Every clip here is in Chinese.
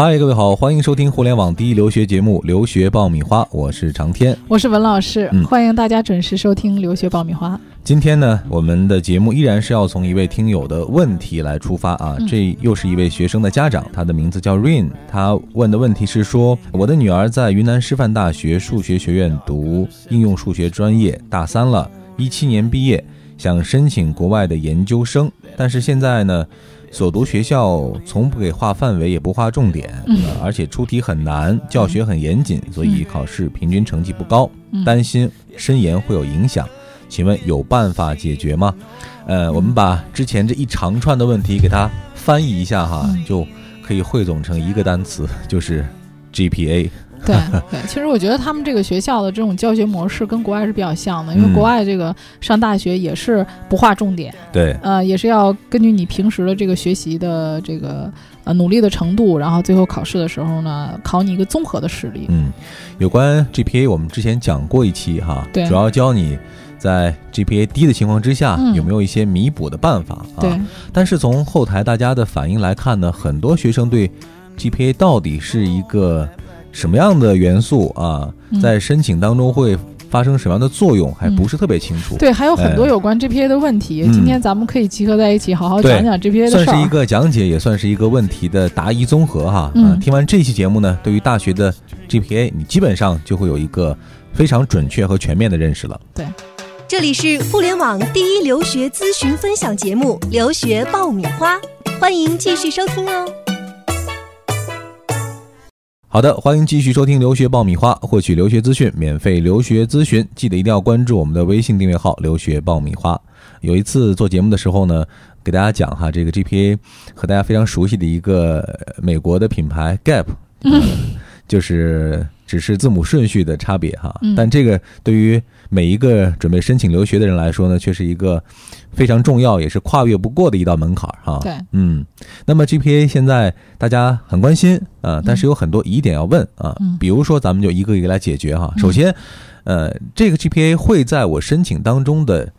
嗨，各位好，欢迎收听互联网第一留学节目《留学爆米花》，我是长天，我是文老师，嗯。欢迎大家准时收听《留学爆米花》。今天呢，我们的节目依然是要从一位听友的问题来出发啊，嗯。这又是一位学生的家长，他的名字叫 Rain，他问的问题是说，我的女儿在云南师范大学数学学院读应用数学专业，大三了，一七年毕业，想申请国外的研究生，但是现在呢。所读学校从不给划范围，也不划重点，而且出题很难，教学很严谨，所以考试平均成绩不高，嗯担心申研会有影响。请问有办法解决吗？呃，我们把之前这一长串的问题给它翻译一下哈，嗯就可以汇总成一个单词，就是 GPA。对对，其实我觉得他们这个学校的这种教学模式跟国外是比较像的，因为嗯国外这个上大学也是不划重点，对，呃，也是要根据你平时的这个学习的这个呃努力的程度，然后最后考试的时候呢，考你一个综合的实力。嗯，有关 GPA 我们之前讲过一期哈，对主要教你在 GPA 低的情况之下、嗯有没有一些弥补的办法啊。对，但是从后台大家的反应来看呢，很多学生对 GPA 到底是一个什么样的元素啊，嗯在申请当中会发生什么样的作用，还不是特别清楚。对，还有很多哎有关 GPA 的问题，嗯今天咱们可以集合在一起，好好讲讲 GPA 的事儿。算是一个讲解，也算是一个问题的答疑综合哈。嗯啊听完这期节目呢，对于大学的 GPA，你基本上就会有一个非常准确和全面的认识了。对这里是互联网第一留学咨询分享节目《留学爆米花》，欢迎继续收听哦。好的，欢迎继续收听留学爆米花，获取留学资讯，免费留学咨询，记得一定要关注我们的微信订阅号“留学爆米花”。有一次做节目的时候呢，给大家讲哈，这个 GPA 和大家非常熟悉的一个呃美国的品牌 Gap，、呃就是只是字母顺序的差别哈，嗯但这个对于每一个准备申请留学的人来说呢，却是一个非常重要，也是跨越不过的一道门槛儿哈。对，嗯，那么 GPA 现在大家很关心啊、但是有很多疑点要问啊、嗯比如说咱们就一个一个来解决哈。嗯首先，呃，这个 GPA 会在我申请当中的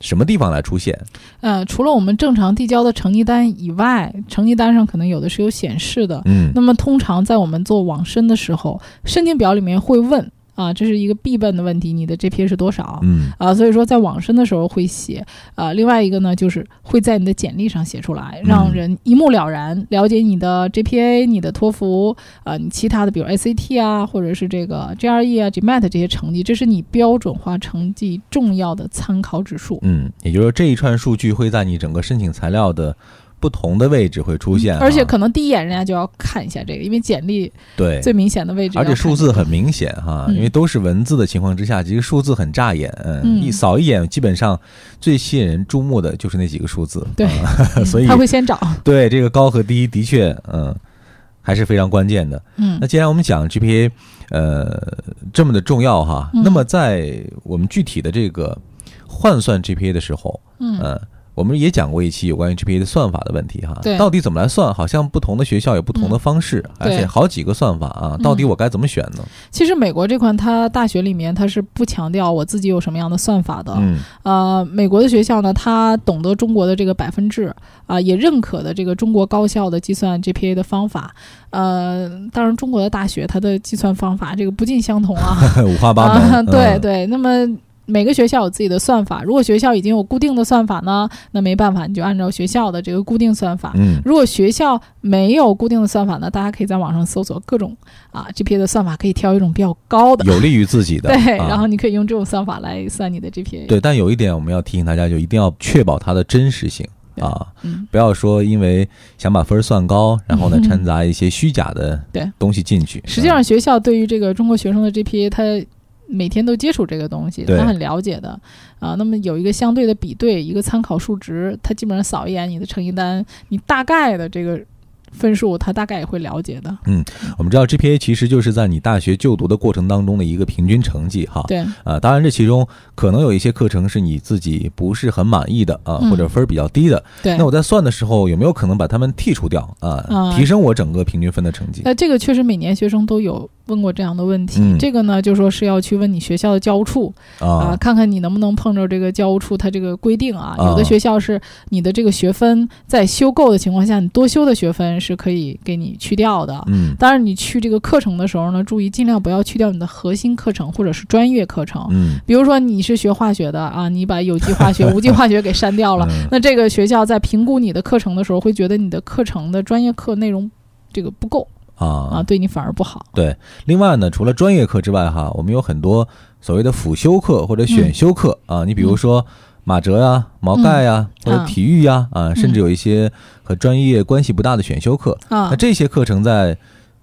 什么地方来出现？呃，除了我们正常递交的成绩单以外，成绩单上可能有的是有显示的。嗯那么通常在我们做网申的时候，申请表里面会问啊，这是一个必问的问题，你的 GPA 是多少？嗯啊，所以说在网申的时候会写，啊，另外一个呢就是会在你的简历上写出来，让嗯人一目了然了解你的 GPA、你的托福，啊，你其他的比如 ACT 啊，或者是这个 GRE 啊、GMAT 这些成绩，这是你标准化成绩重要的参考指数。嗯，也就是说这一串数据会在你整个申请材料的不同的位置会出现哈，而且可能第一眼人家就要看一下这个，因为简历对。最明显的位置而且数字很明显哈，嗯。因为都是文字的情况之下，其实数字很扎眼，嗯，嗯一扫一眼，基本上最吸引人注目的就是那几个数字，对。所以他会先找，对这个高和低的确，嗯，还是非常关键的。嗯。那既然我们讲 GPA，呃，这么的重要哈，嗯。那么在我们具体的这个换算 GPA 的时候，嗯。呃，我们也讲过一期有关于 GPA 的算法的问题哈，对到底怎么来算？好像不同的学校有不同的方式，而且好几个算法啊，嗯到底我该怎么选呢？其实美国这块它大学里面它是不强调我自己有什么样的算法的，嗯呃，美国的学校呢，它懂得中国的这个百分制啊、也认可的这个中国高校的计算 GPA 的方法。呃，当然，中国的大学它的计算方法这个不尽相同啊。五花八门，啊，对嗯对。那么每个学校有自己的算法，如果学校已经有固定的算法呢，那没办法，你就按照学校的这个固定算法。嗯如果学校没有固定的算法呢，大家可以在网上搜索各种啊 GPA 的算法，可以挑一种比较高的。有利于自己的，对，啊然后你可以用这种算法来算你的 GPA。对，但有一点我们要提醒大家，就一定要确保它的真实性啊，嗯，不要说因为想把分儿算高，然后呢嗯掺杂一些虚假的对东西进去。实际上，学校对于这个中国学生的 GPA，他每天都接触这个东西，他很了解的啊。那么有一个相对的比对，一个参考数值，他基本上扫一眼你的成绩单，你大概的这个分数，他大概也会了解的。嗯我们知道 GPA 其实就是在你大学就读的过程当中的一个平均成绩哈。对，啊，当然这其中可能有一些课程是你自己不是很满意的啊，嗯或者分儿比较低的。对那。我在算的时候有没有可能把它们剔除掉啊，啊提升我整个平均分的成绩？那，这个确实每年学生都有问过这样的问题。嗯这个呢，就说是要去问你学校的教务处啊、啊，看看你能不能碰着这个教务处它这个规定啊。啊有的学校是你的这个学分在修够的情况下，你多修的学分是可以给你去掉的。嗯当然，你去这个课程的时候呢，注意尽量不要去掉你的核心课程或者是专业课程。嗯，比如说你是学化学的啊，你把有机化学、无机化学给删掉了，嗯那这个学校在评估你的课程的时候，会觉得你的课程的专业课内容这个不够啊，啊，对你反而不好。对。另外呢，除了专业课之外，哈，我们有很多所谓的辅修课或者选修课啊，你比如说马哲呀、毛概呀，或者啊体育呀，啊，甚至有一些和专业关系不大的选修课。啊那，这些课程在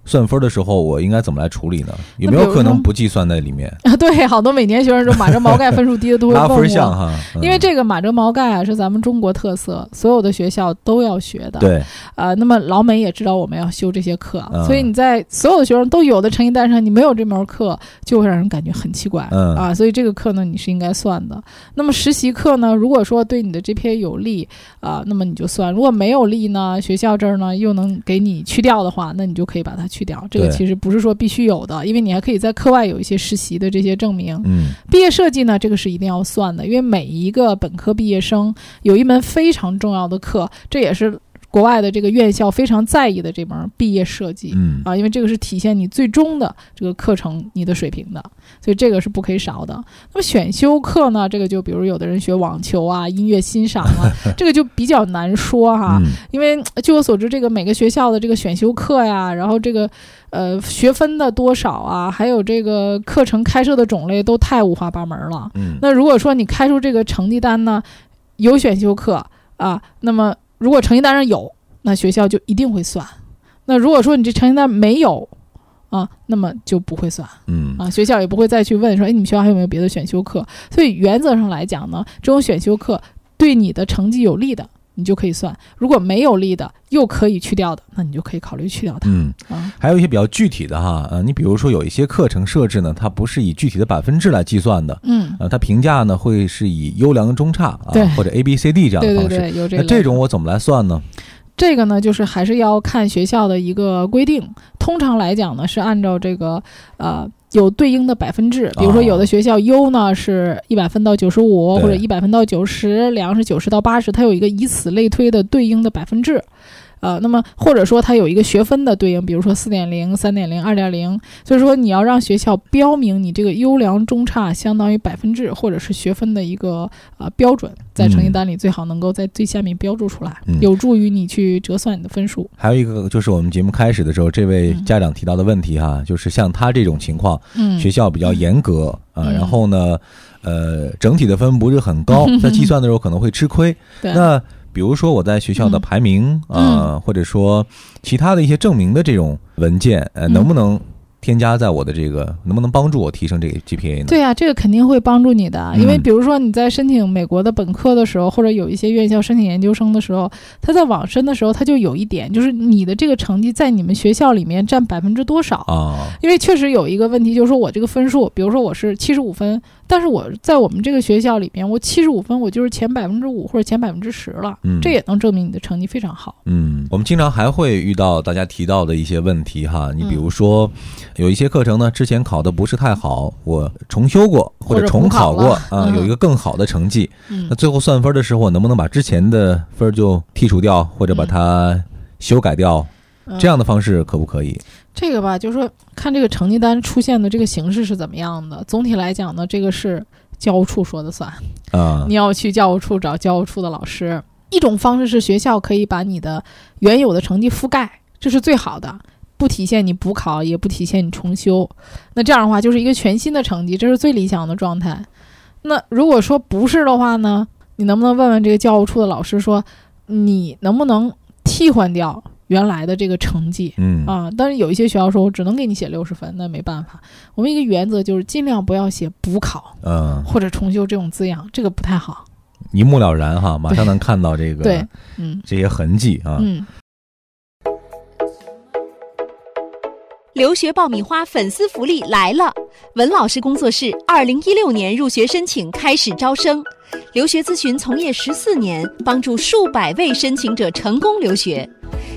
算分的时候，我应该怎么来处理呢？有没有可能不计算在里面 啊？对，好多每年学生说马哲毛概分数低的都会拉问我。分项哈，嗯因为这个马哲毛概啊是咱们中国特色，所有的学校都要学的。对，啊、那么老美也知道我们要修这些课，嗯所以你在所有的学生都有的成绩单上，你没有这门课，就会让人感觉很奇怪。嗯啊，所以这个课呢，你是应该算的。那么实习课呢，如果说对你的 GPA 有利啊，那么你就算；如果没有利呢，学校这儿呢又能给你去掉的话，那你就可以把它去掉。这个其实不是说必须有的，因为你还可以在课外有一些实习的这些证明。嗯毕业设计呢，这个是一定要算的，因为每一个本科毕业生有一门非常重要的课，这也是国外的这个院校非常在意的这门毕业设计。嗯啊，因为这个是体现你最终的这个课程你的水平的，所以这个是不可以少的。那么选修课呢，这个就比如有的人学网球啊、音乐欣赏啊，这个就比较难说哈，嗯因为呃据我所知，这个每个学校的这个选修课呀，然后这个呃学分的多少啊，还有这个课程开设的种类都太五花八门了。嗯那如果说你开出这个成绩单呢，有选修课啊，那么如果成绩单上有，那学校就一定会算。那如果说你这成绩单没有啊，那么就不会算嗯啊，学校也不会再去问说，哎，你们学校还有没有别的选修课？所以原则上来讲呢，这种选修课对你的成绩有利的，你就可以算；如果没有利的，又可以去掉的，那你就可以考虑去掉它嗯，啊。还有一些比较具体的哈，呃，你比如说有一些课程设置呢，它不是以具体的百分制来计算的，嗯，呃，它评价呢会是以优良中差啊，或者 A B C D 这样的方式。对对对，有这那这种我怎么来算呢？这个呢，就是还是要看学校的一个规定。通常来讲呢，是按照这个呃有对应的百分制，比如说哦有的学校优呢是一百分到九十五，或者一百分到九十，良是九十到八十，它有一个以此类推的对应的百分制。呃，那么或者说它有一个学分的对应，比如说四点零、三点零、二点零，所以说你要让学校标明你这个优良中差相当于百分制或者是学分的一个呃标准，在成绩单里最好能够在最下面标注出来，嗯。有助于你去折算你的分数。还有一个就是我们节目开始的时候，这位家长提到的问题哈，就是像他这种情况，嗯，学校比较严格啊，嗯。然后呢，呃，整体的分不是很高，在计算的时候可能会吃亏。对，那比如说我在学校的排名嗯。啊，或者说其他的一些证明的这种文件，呃，嗯。能不能添加在我的这个，能不能帮助我提升这个 GPA 呢？对呀、这个肯定会帮助你的，因为嗯比如说你在申请美国的本科的时候，或者有一些院校申请研究生的时候，他在网申的时候，他就有一点，就是你的这个成绩在你们学校里面占百分之多少。啊，因为确实有一个问题，就是说我这个分数，比如说我是七十五分，但是我在我们这个学校里面，我七十五分，我就是前百分之五或者前百分之十了，嗯，这也能证明你的成绩非常好。嗯，我们经常还会遇到大家提到的一些问题哈，你比嗯如说有一些课程呢，之前考的不是太好，我重修过或者重考过啊，嗯有一个更好的成绩，嗯那最后算分的时候，我能不能把之前的分就剔除掉，或者把它修改掉？嗯这样的方式可不可以？这个吧，就是说看这个成绩单出现的这个形式是怎么样的。总体来讲呢，这个是教务处说的算，啊你要去教务处找教务处的老师。一种方式是学校可以把你的原有的成绩覆盖，这是最好的，不体现你补考，也不体现你重修。那这样的话，就是一个全新的成绩，这是最理想的状态。那如果说不是的话呢，你能不能问问这个教务处的老师说，你能不能替换掉原来的这个成绩？嗯啊，但是有一些学校说，我只能给你写六十分，那没办法。我们一个原则就是尽量不要写补考嗯，或者重修这种字样，这个不太好。一目了然哈，马上能看到这个对，嗯这些痕迹啊。嗯，留学爆米花粉丝福利来了！文老师工作室二零一六年入学申请开始招生，留学咨询从业十四年帮助数百位申请者成功留学。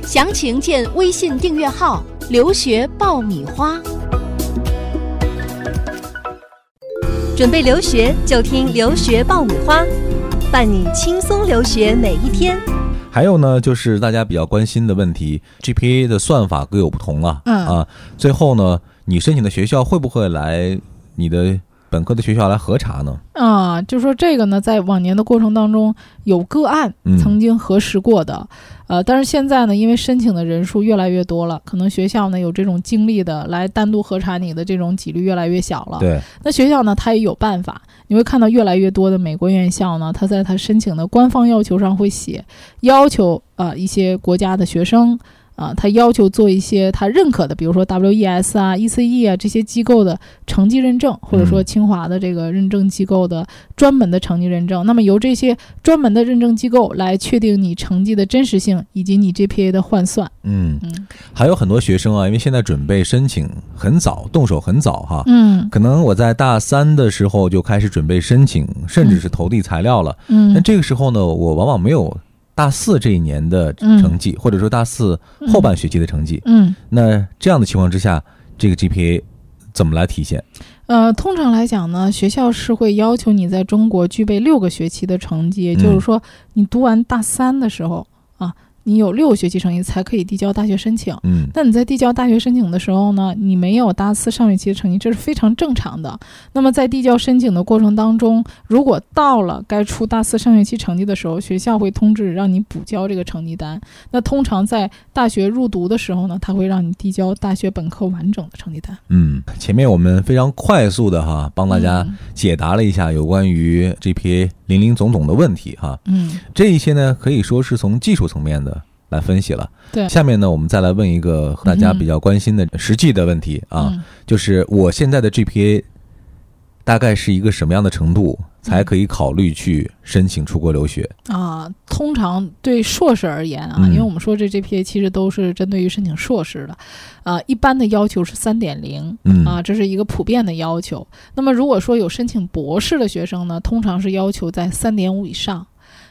详情见微信订阅号留学爆米花。准备留学就听留学爆米花伴你轻松留学每一天。还有呢就是大家比较关心的问题 gpa 的算法各有不同啊啊最后呢你申请的学校会不会来你的本科的学校来核查呢？啊，就说这个呢，在往年的过程当中有个案嗯曾经核实过的，呃，但是现在呢，因为申请的人数越来越多了，可能学校呢有这种精力的来单独核查你的这种几率越来越小了。对，那学校呢，它也有办法，你会看到越来越多的美国院校呢，它在它申请的官方要求上会写，要求啊、呃一些国家的学生啊、他要求做一些他认可的，比如说 WES 啊、ECE 啊这些机构的成绩认证，或者说嗯清华的这个认证机构的专门的成绩认证。那么由这些专门的认证机构来确定你成绩的真实性以及你 GPA 的换算。嗯，嗯还有很多学生啊，因为现在准备申请很早，动手很早哈。嗯可能我在大三的时候就开始准备申请，甚至是投递材料了。嗯那这个时候呢，我往往没有大四这一年的成绩，或者说大四后半学期的成绩。嗯。那这样的情况之下，这个 GPA 怎么来体现？呃，通常来讲呢，学校是会要求你在中国具备六个学期的成绩，也就是说，你读完大三的时候啊，你有六个学期成绩才可以递交大学申请。嗯那你在递交大学申请的时候呢，你没有大四上学期的成绩，这是非常正常的。那么在递交申请的过程当中，如果到了该出大四上学期成绩的时候，学校会通知让你补交这个成绩单。那通常在大学入读的时候呢，他会让你递交大学本科完整的成绩单。嗯，前面我们非常快速的哈帮大家嗯解答了一下有关于 GPA 零零总总的问题哈。嗯，这一些呢，可以说是从技术层面的来分析了。对下面呢，我们再来问一个大家比较关心的实际的问题啊，嗯就是我现在的 GPA 大概是一个什么样的程度，才可以考虑去申请出国留学？啊，通常对硕士而言啊，嗯因为我们说这 GPA 其实都是针对于申请硕士的，啊，一般的要求是三点零。嗯啊，这是一个普遍的要求。那么，如果说有申请博士的学生呢，通常是要求在三点五以上。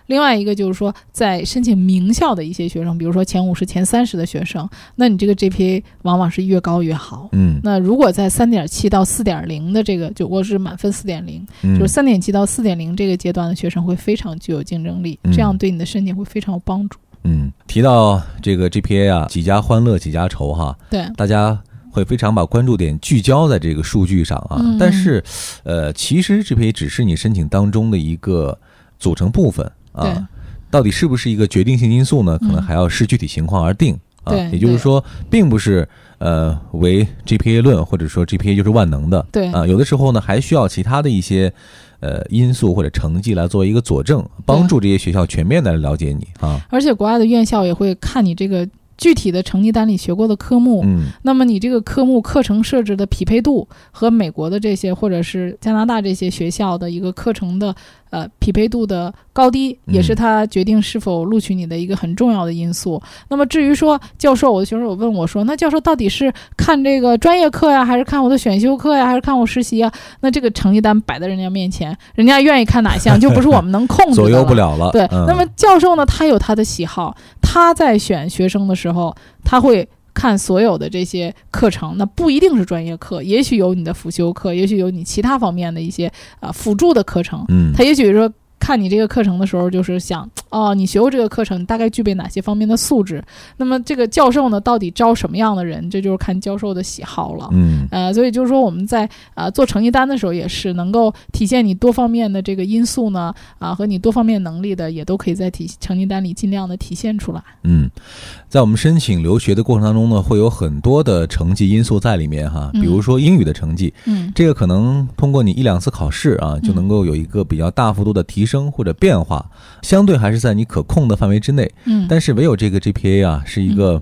另外一个就是说，在申请名校的一些学生，比如说前五十、前三十的学生，那你这个 GPA 往往是越高越好。嗯那如果在三点七到四点零的这个，就我是满分四点零，嗯就是三点七到四点零这个阶段的学生会非常具有竞争力，嗯这样对你的申请会非常有帮助。嗯，提到这个 GPA 啊，几家欢乐几家愁哈，对，大家会非常把关注点聚焦在这个数据上啊。嗯但是，呃，其实 GPA 只是你申请当中的一个组成部分对啊，到底是不是一个决定性因素呢？可能嗯还要视具体情况而定啊。也就是说，并不是呃为 GPA 论，或者说 GPA 就是万能的。对啊，有的时候呢，还需要其他的一些呃因素或者成绩来作为一个佐证，帮助这些学校全面的来了解你啊。而且国外的院校也会看你这个具体的成绩单里学过的科目，嗯那么你这个科目课程设置的匹配度和美国的这些或者是加拿大这些学校的一个课程的呃匹配度的高低，嗯也是他决定是否录取你的一个很重要的因素。那么至于说教授，我的学生有问我说，那教授到底是看这个专业课呀，还是看我的选修课呀，还是看我实习呀？那这个成绩单摆在人家面前，人家愿意看哪项，就不是我们能控制的 左右不了。了了。对，嗯、那么教授呢，他有他的喜好，他在选学生的时候，他会看所有的这些课程，那不一定是专业课，也许有你的辅修课，也许有你其他方面的一些啊、辅助的课程，嗯，他也许说。看你这个课程的时候，就是想哦，你学过这个课程，你大概具备哪些方面的素质？那么这个教授呢，到底招什么样的人？这就是看教授的喜好了。嗯呃，所以就是说我们在啊、呃做成绩单的时候，也是能够体现你多方面的这个因素呢，啊、和你多方面能力的，也都可以在体成绩单里尽量的体现出来。嗯，在我们申请留学的过程当中呢，会有很多的成绩因素在里面哈，嗯比如说英语的成绩，嗯这个可能通过你一两次考试啊，就能够有一个比较大幅度的提升或者变化，相对还是在你可控的范围之内。嗯，但是唯有这个 GPA 啊，是一个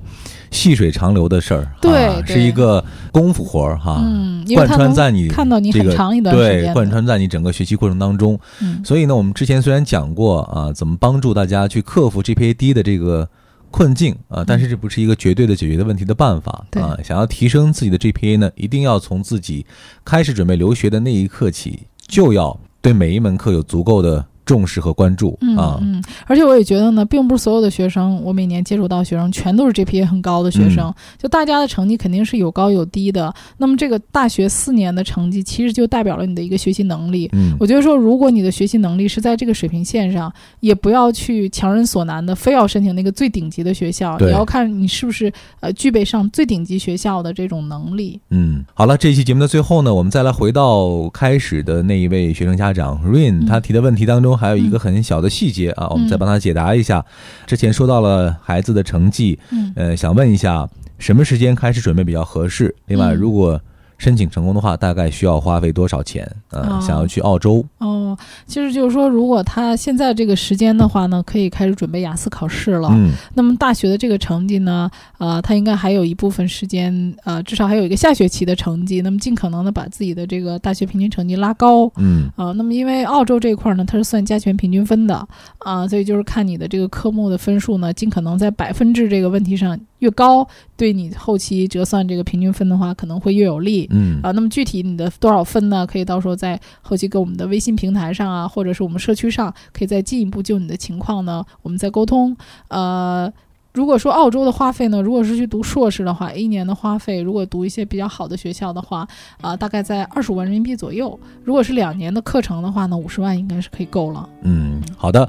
细水长流的事儿，对啊，对是一个功夫活儿哈，嗯，贯穿在你看到你这个很长一段时对，贯穿在你整个学习过程当中。嗯所以呢，我们之前虽然讲过啊，怎么帮助大家去克服 GPA 低的这个困境啊，但是这不是一个绝对的解决的问题的办法对啊。想要提升自己的 GPA 呢，一定要从自己开始准备留学的那一刻起，就要对每一门课有足够的重视和关注嗯啊。嗯，而且我也觉得呢，并不是所有的学生，我每年接触到学生全都是 GPA 很高的学生，嗯就大家的成绩肯定是有高有低的。那么这个大学四年的成绩，其实就代表了你的一个学习能力。嗯我觉得说，如果你的学习能力是在这个水平线上，也不要去强人所难的，非要申请那个最顶级的学校，对也要看你是不是呃具备上最顶级学校的这种能力。嗯，好了，这期节目的最后呢，我们再来回到开始的那一位学生家长 Rain，嗯他提的问题当中还有一个很小的细节啊，我们再帮他解答一下。之前说到了孩子的成绩，嗯呃，想问一下什么时间开始准备比较合适？另外，嗯如果申请成功的话，大概需要花费多少钱？呃，哦想要去澳洲，哦，其实就是说，如果他现在这个时间的话呢，可以开始准备雅思考试了。嗯那么大学的这个成绩呢，呃，他应该还有一部分时间，呃，至少还有一个下学期的成绩，那么尽可能的把自己的这个大学平均成绩拉高。嗯啊、那么因为澳洲这一块呢，它是算加权平均分的啊、所以就是看你的这个科目的分数呢，尽可能在百分制这个问题上越高，对你后期折算这个平均分的话，可能会越有利。嗯啊，那么具体你的多少分呢？可以到时候在后期跟我们的微信平台上啊，或者是我们社区上，可以再进一步就你的情况呢，我们再沟通。呃，如果说澳洲的花费呢，如果是去读硕士的话，一年的花费，如果读一些比较好的学校的话，啊、大概在二十五万人民币左右。如果是两年的课程的话呢，五十万应该是可以够了。嗯，好的。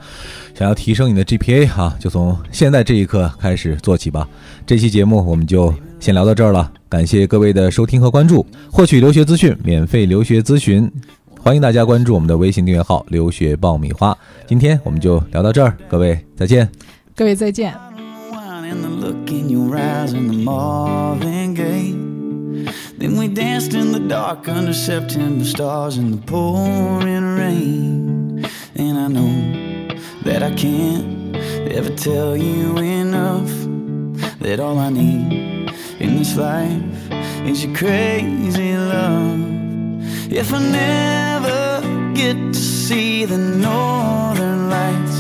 想要提升你的 GPA 哈、就从现在这一刻开始做起吧。这期节目我们就先聊到这儿了，感谢各位的收听和关注。获取留学资讯，免费留学咨询，欢迎大家关注我们的微信订阅号“留学爆米花”。今天我们就聊到这儿，各位再见。各位再见。Wine and the look in your eyes and the Marvin Gaye. Then we danced in the dark under September stars in the pouring rain. And I know that I can't ever tell you enough that all I need in this life is your crazy love. If I never get to see the northern lights.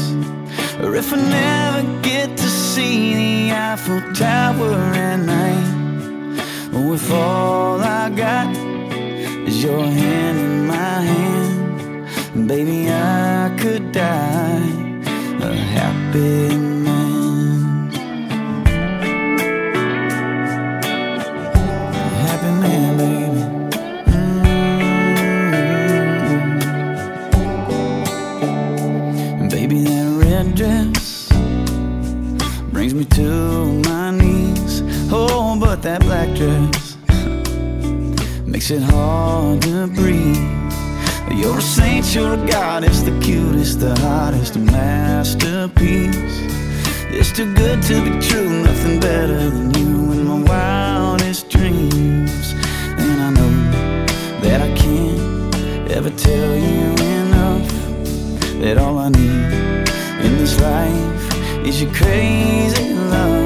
Or if I never get to see the Eiffel Tower at night, if all I got is your hand in my hand, baby, I could die a happy makes it hard to breathe. You're a saint, you're a goddess, the cutest, the hottest, masterpiece. It's too good to be true, nothing better than you in my wildest dreams. And I know that I can't ever tell you enough that all I need in this life is your crazy love.